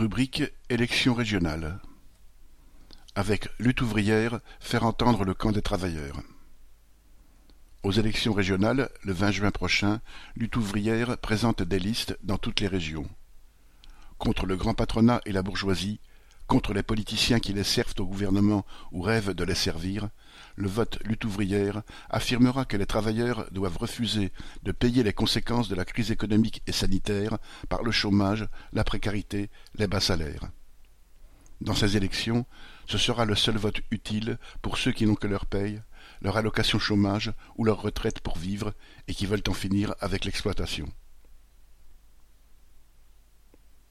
Rubrique élections régionales. Avec lutte ouvrière, faire entendre le camp des travailleurs. Aux élections régionales, le 20 juin prochain, lutte ouvrière présente des listes dans toutes les régions. Contre le grand patronat et la bourgeoisie, contre les politiciens qui les servent au gouvernement ou rêvent de les servir, le vote lutte ouvrière affirmera que les travailleurs doivent refuser de payer les conséquences de la crise économique et sanitaire par le chômage, la précarité, les bas salaires. Dans ces élections, ce sera le seul vote utile pour ceux qui n'ont que leur paye, leur allocation chômage ou leur retraite pour vivre et qui veulent en finir avec l'exploitation.